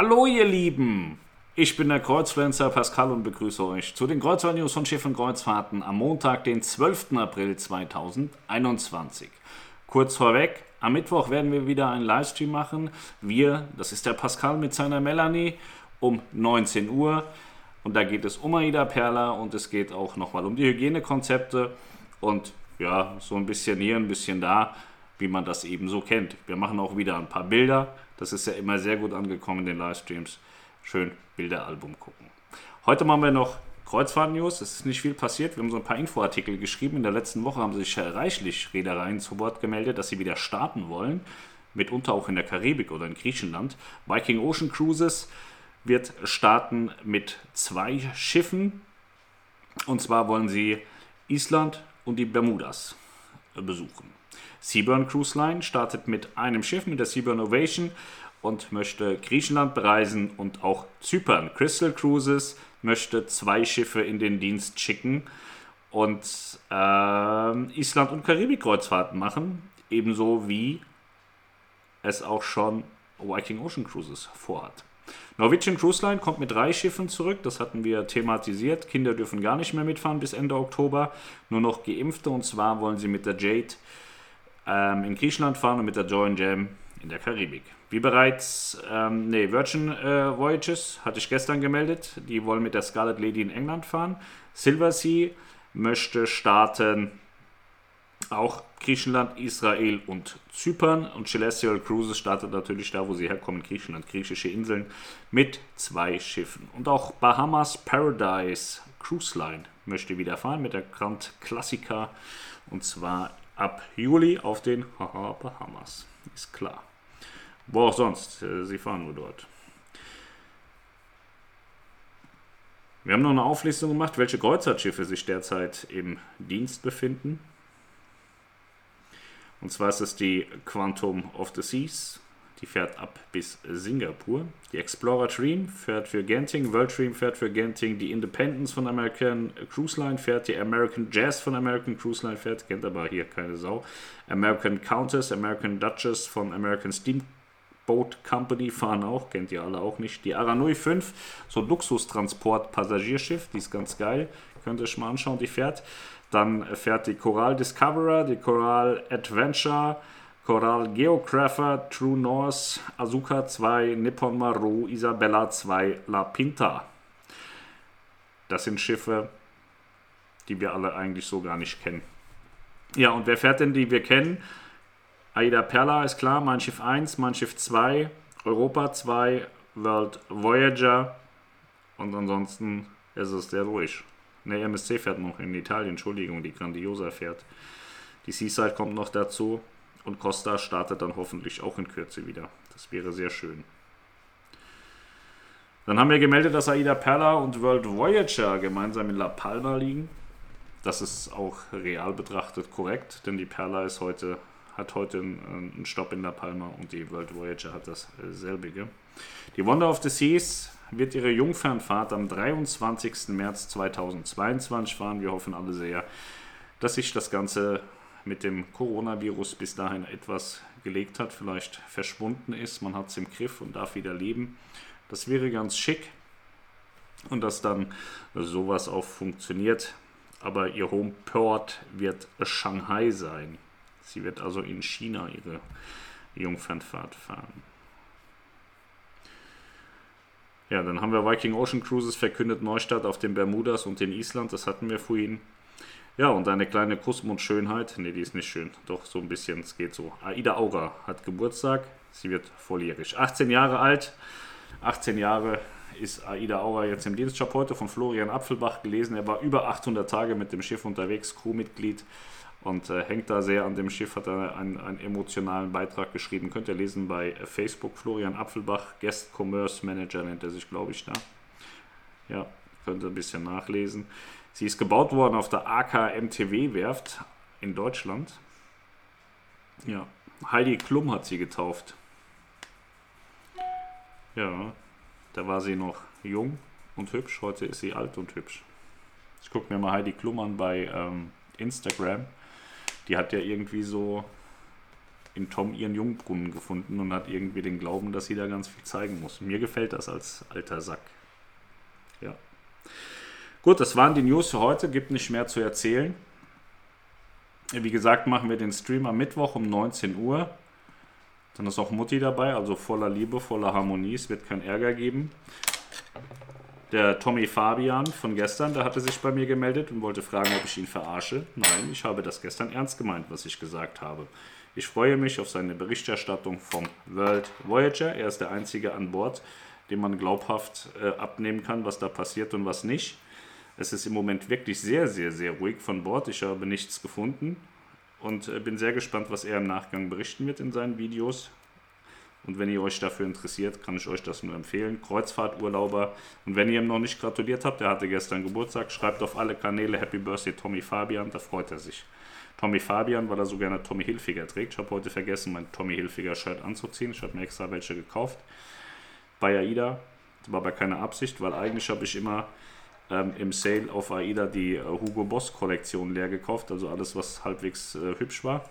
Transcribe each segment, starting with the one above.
Hallo ihr Lieben, ich bin der Kreuzfluencer Pascal und begrüße euch zu den Kreuzfahrt-News von Schiff und Kreuzfahrten am Montag, den 12. April 2021. Kurz vorweg, am Mittwoch werden wir wieder einen Livestream machen. Wir, das ist der Pascal mit seiner Melanie, um 19 Uhr. Und da geht es um Aida Perla und es geht auch nochmal um die Hygienekonzepte und ja, so ein bisschen hier, ein bisschen da, wie man das eben so kennt. Wir machen auch wieder ein paar Bilder. Das ist ja immer sehr gut angekommen in den Livestreams. Schön Bilderalbum gucken. Heute machen wir noch Kreuzfahrt-News. Es ist nicht viel passiert. Wir haben so ein paar Infoartikel geschrieben. In der letzten Woche haben sich reichlich Reedereien zu Wort gemeldet, dass sie wieder starten wollen. Mitunter auch in der Karibik oder in Griechenland. Viking Ocean Cruises wird starten mit zwei Schiffen. Und zwar wollen sie Island und die Bermudas besuchen. Seaburn Cruise Line startet mit einem Schiff, mit der Seaburn Ovation und möchte Griechenland bereisen und auch Zypern. Crystal Cruises möchte zwei Schiffe in den Dienst schicken und äh, Island- und Karibik-Kreuzfahrten machen, ebenso wie es auch schon Viking Ocean Cruises vorhat. Norwegian Cruise Line kommt mit drei Schiffen zurück, das hatten wir thematisiert. Kinder dürfen gar nicht mehr mitfahren bis Ende Oktober, nur noch Geimpfte und zwar wollen sie mit der Jade ähm, in Griechenland fahren und mit der Joy Jam in der Karibik. Wie bereits, ähm, nee, Virgin äh, Voyages hatte ich gestern gemeldet. Die wollen mit der Scarlet Lady in England fahren. Silver Sea möchte starten auch Griechenland, Israel und Zypern. Und Celestial Cruises startet natürlich da, wo sie herkommen, Griechenland, griechische Inseln, mit zwei Schiffen. Und auch Bahamas Paradise Cruise Line möchte wieder fahren mit der Grand Classica. Und zwar ab Juli auf den Haha Bahamas. Ist klar. Wo auch sonst. Äh, sie fahren nur dort. Wir haben noch eine Auflistung gemacht, welche Kreuzfahrtschiffe sich derzeit im Dienst befinden. Und zwar ist es die Quantum of the Seas. Die fährt ab bis Singapur. Die Explorer Dream fährt für Genting. World Dream fährt für Genting. Die Independence von American Cruise Line fährt. Die American Jazz von American Cruise Line fährt. Kennt aber hier keine Sau. American Countess, American Duchess von American Steam Boat Company fahren auch, kennt ihr alle auch nicht. Die Aranui 5, so Luxustransport-Passagierschiff, die ist ganz geil, könnt ihr euch mal anschauen, die fährt. Dann fährt die Coral Discoverer, die Coral Adventure, Coral Geographer, True North, Azuka 2, Nippon Maru, Isabella 2, La Pinta. Das sind Schiffe, die wir alle eigentlich so gar nicht kennen. Ja, und wer fährt denn die wir kennen? Aida Perla ist klar, Mein Schiff 1, Mein Schiff 2, Europa 2, World Voyager und ansonsten ist es sehr ruhig. Ne, MSC fährt noch in Italien, Entschuldigung, die Grandiosa fährt. Die Seaside kommt noch dazu und Costa startet dann hoffentlich auch in Kürze wieder. Das wäre sehr schön. Dann haben wir gemeldet, dass Aida Perla und World Voyager gemeinsam in La Palma liegen. Das ist auch real betrachtet korrekt, denn die Perla ist heute hat heute einen, Stopp in La Palma und die World Voyager hat dasselbige. Die Wonder of the Seas wird ihre Jungfernfahrt am 23. März 2022 fahren. Wir hoffen alle sehr, dass sich das Ganze mit dem Coronavirus bis dahin etwas gelegt hat, vielleicht verschwunden ist. Man hat es im Griff und darf wieder leben. Das wäre ganz schick und dass dann sowas auch funktioniert. Aber ihr Homeport wird Shanghai sein. Sie wird also in China ihre Jungfernfahrt fahren. Ja, dann haben wir Viking Ocean Cruises verkündet Neustart auf den Bermudas und in Island. Das hatten wir vorhin. Ja, und eine kleine Kussmund-Schönheit. Ne, die ist nicht schön. Doch, so ein bisschen. Es geht so. Aida Aura hat Geburtstag. Sie wird volljährig. 18 Jahre alt. 18 Jahre ist Aida Aura jetzt im Dienst. Ich habe heute von Florian Apfelbach gelesen. Er war über 800 Tage mit dem Schiff unterwegs, Crewmitglied und äh, hängt da sehr an dem Schiff, hat er einen, einen, emotionalen Beitrag geschrieben. Könnt ihr lesen bei Facebook. Florian Apfelbach, Guest Commerce Manager nennt er sich, glaube ich, da. Ja, könnt ihr ein bisschen nachlesen. Sie ist gebaut worden auf der AK-MTW-Werft in Deutschland. Ja, Heidi Klum hat sie getauft. Ja, da war sie noch jung und hübsch. Heute ist sie alt und hübsch. Ich gucke mir mal Heidi Klum an bei ähm, Instagram die hat ja irgendwie so in Tom ihren Jungbrunnen gefunden und hat irgendwie den Glauben, dass sie da ganz viel zeigen muss. Mir gefällt das als alter Sack. Ja. Gut, das waren die News für heute. Gibt nicht mehr zu erzählen. Wie gesagt, machen wir den Stream am Mittwoch um 19 Uhr. Dann ist auch Mutti dabei, also voller Liebe, voller Harmonie. Es wird keinen Ärger geben. Der Tommy Fabian von gestern, der hatte sich bei mir gemeldet und wollte fragen, ob ich ihn verarsche. Nein, ich habe das gestern ernst gemeint, was ich gesagt habe. Ich freue mich auf seine Berichterstattung vom World Voyager. Er ist der Einzige an Bord, dem man glaubhaft äh, abnehmen kann, was da passiert und was nicht. Es ist im Moment wirklich sehr, sehr, sehr ruhig von Bord. Ich habe nichts gefunden und äh, bin sehr gespannt, was er im Nachgang berichten wird in seinen Videos. Und wenn ihr euch dafür interessiert, kann ich euch das nur empfehlen. Kreuzfahrturlauber. Und wenn ihr ihm noch nicht gratuliert habt, er hatte gestern Geburtstag, schreibt auf alle Kanäle Happy Birthday Tommy Fabian, da freut er sich. Tommy Fabian, weil er so gerne Tommy Hilfiger trägt. Ich habe heute vergessen, mein Tommy Hilfiger Shirt anzuziehen. Ich habe mir extra welche gekauft. Bei AIDA. Das war aber keine Absicht, weil eigentlich habe ich immer ähm, im Sale auf AIDA die äh, Hugo Boss Kollektion leer gekauft. Also alles, was halbwegs äh, hübsch war.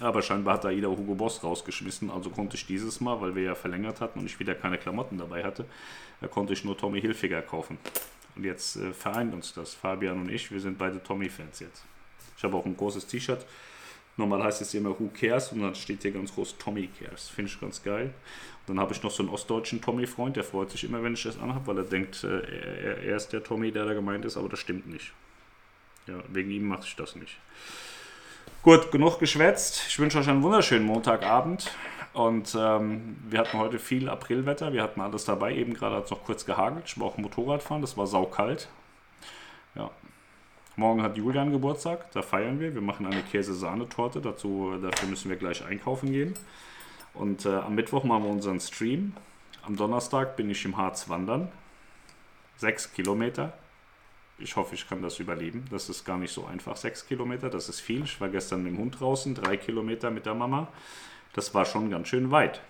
Aber scheinbar hat AIDA Hugo Boss rausgeschmissen, also konnte ich dieses Mal, weil wir ja verlängert hatten und ich wieder keine Klamotten dabei hatte, da konnte ich nur Tommy Hilfiger kaufen. Und jetzt äh, vereint uns das, Fabian und ich, wir sind beide Tommy-Fans jetzt. Ich habe auch ein großes T-Shirt. Normal heißt es immer Who Cares und dann steht hier ganz groß Tommy Cares. Finde ich ganz geil. Und dann habe ich noch so einen ostdeutschen Tommy-Freund, der freut sich immer, wenn ich das anhabe, weil er denkt, äh, er, er ist der Tommy, der da gemeint ist, aber das stimmt nicht. Ja, wegen ihm mache ich das nicht. Gut, genug geschwätzt. Ich wünsche euch einen wunderschönen Montagabend. Und ähm, wir hatten heute viel Aprilwetter. Wir hatten alles dabei. Eben gerade hat es noch kurz gehagelt. Ich war auch Motorrad fahren. Das war saukalt. Ja. Morgen hat Julian Geburtstag. Da feiern wir. Wir machen eine Käse-Sahnetorte. Dazu, dafür müssen wir gleich einkaufen gehen. Und äh, am Mittwoch machen wir unseren Stream. Am Donnerstag bin ich im Harz wandern. Sechs Kilometer ich hoffe, ich kann das überleben. Das ist gar nicht so einfach. Sechs Kilometer, das ist viel. Ich war gestern mit dem Hund draußen, drei Kilometer mit der Mama. Das war schon ganz schön weit.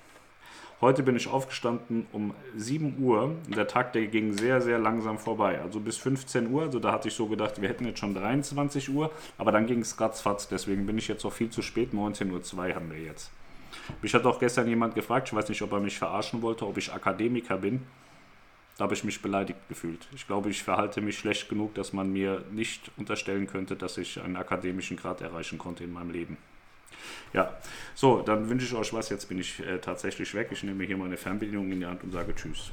Heute bin ich aufgestanden um 7 Uhr. Der Tag, der ging sehr, sehr langsam vorbei. Also bis 15 Uhr. Also da hatte ich so gedacht, wir hätten jetzt schon 23 Uhr. Aber dann ging es ratzfatz. Deswegen bin ich jetzt auch viel zu spät. 19.02 Uhr haben wir jetzt. Mich hat auch gestern jemand gefragt, ich weiß nicht, ob er mich verarschen wollte, ob ich Akademiker bin. Da habe ich mich beleidigt gefühlt. Ich glaube, ich verhalte mich schlecht genug, dass man mir nicht unterstellen könnte, dass ich einen akademischen Grad erreichen konnte in meinem Leben. Ja, so, dann wünsche ich euch was. Jetzt bin ich äh, tatsächlich weg. Ich nehme hier meine Fernbedienung in die Hand und sage Tschüss.